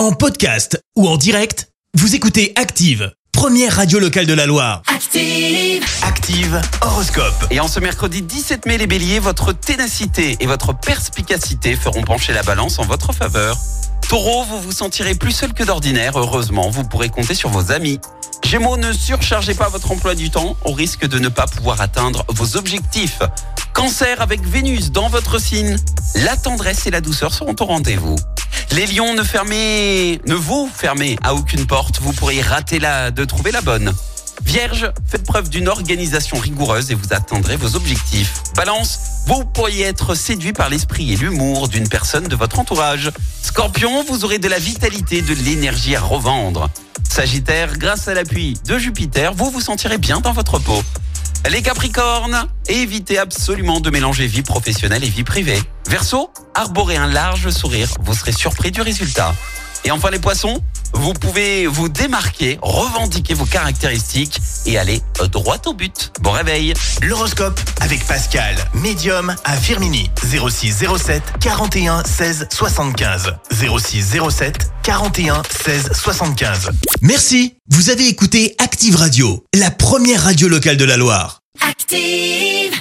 En podcast ou en direct, vous écoutez Active, première radio locale de la Loire. Active. Active Horoscope. Et en ce mercredi 17 mai, les béliers, votre ténacité et votre perspicacité feront pencher la balance en votre faveur. Taureau, vous vous sentirez plus seul que d'ordinaire. Heureusement, vous pourrez compter sur vos amis. Gémeaux, ne surchargez pas votre emploi du temps au risque de ne pas pouvoir atteindre vos objectifs. Cancer, avec Vénus dans votre signe, la tendresse et la douceur seront au rendez-vous. Les lions, ne fermez, ne vous fermez à aucune porte. Vous pourriez rater la, de trouver la bonne. Vierge, faites preuve d'une organisation rigoureuse et vous atteindrez vos objectifs. Balance, vous pourriez être séduit par l'esprit et l'humour d'une personne de votre entourage. Scorpion, vous aurez de la vitalité, de l'énergie à revendre. Sagittaire, grâce à l'appui de Jupiter, vous vous sentirez bien dans votre peau. Les Capricornes, évitez absolument de mélanger vie professionnelle et vie privée. Verseau, arborez un large sourire, vous serez surpris du résultat. Et enfin les Poissons, vous pouvez vous démarquer, revendiquer vos caractéristiques et aller droit au but. Bon réveil L'horoscope avec Pascal, médium à Firmini. 06 07 41 16 75. 06 07 41 16 75. Merci. Vous avez écouté Active Radio, la première radio locale de la Loire. Active.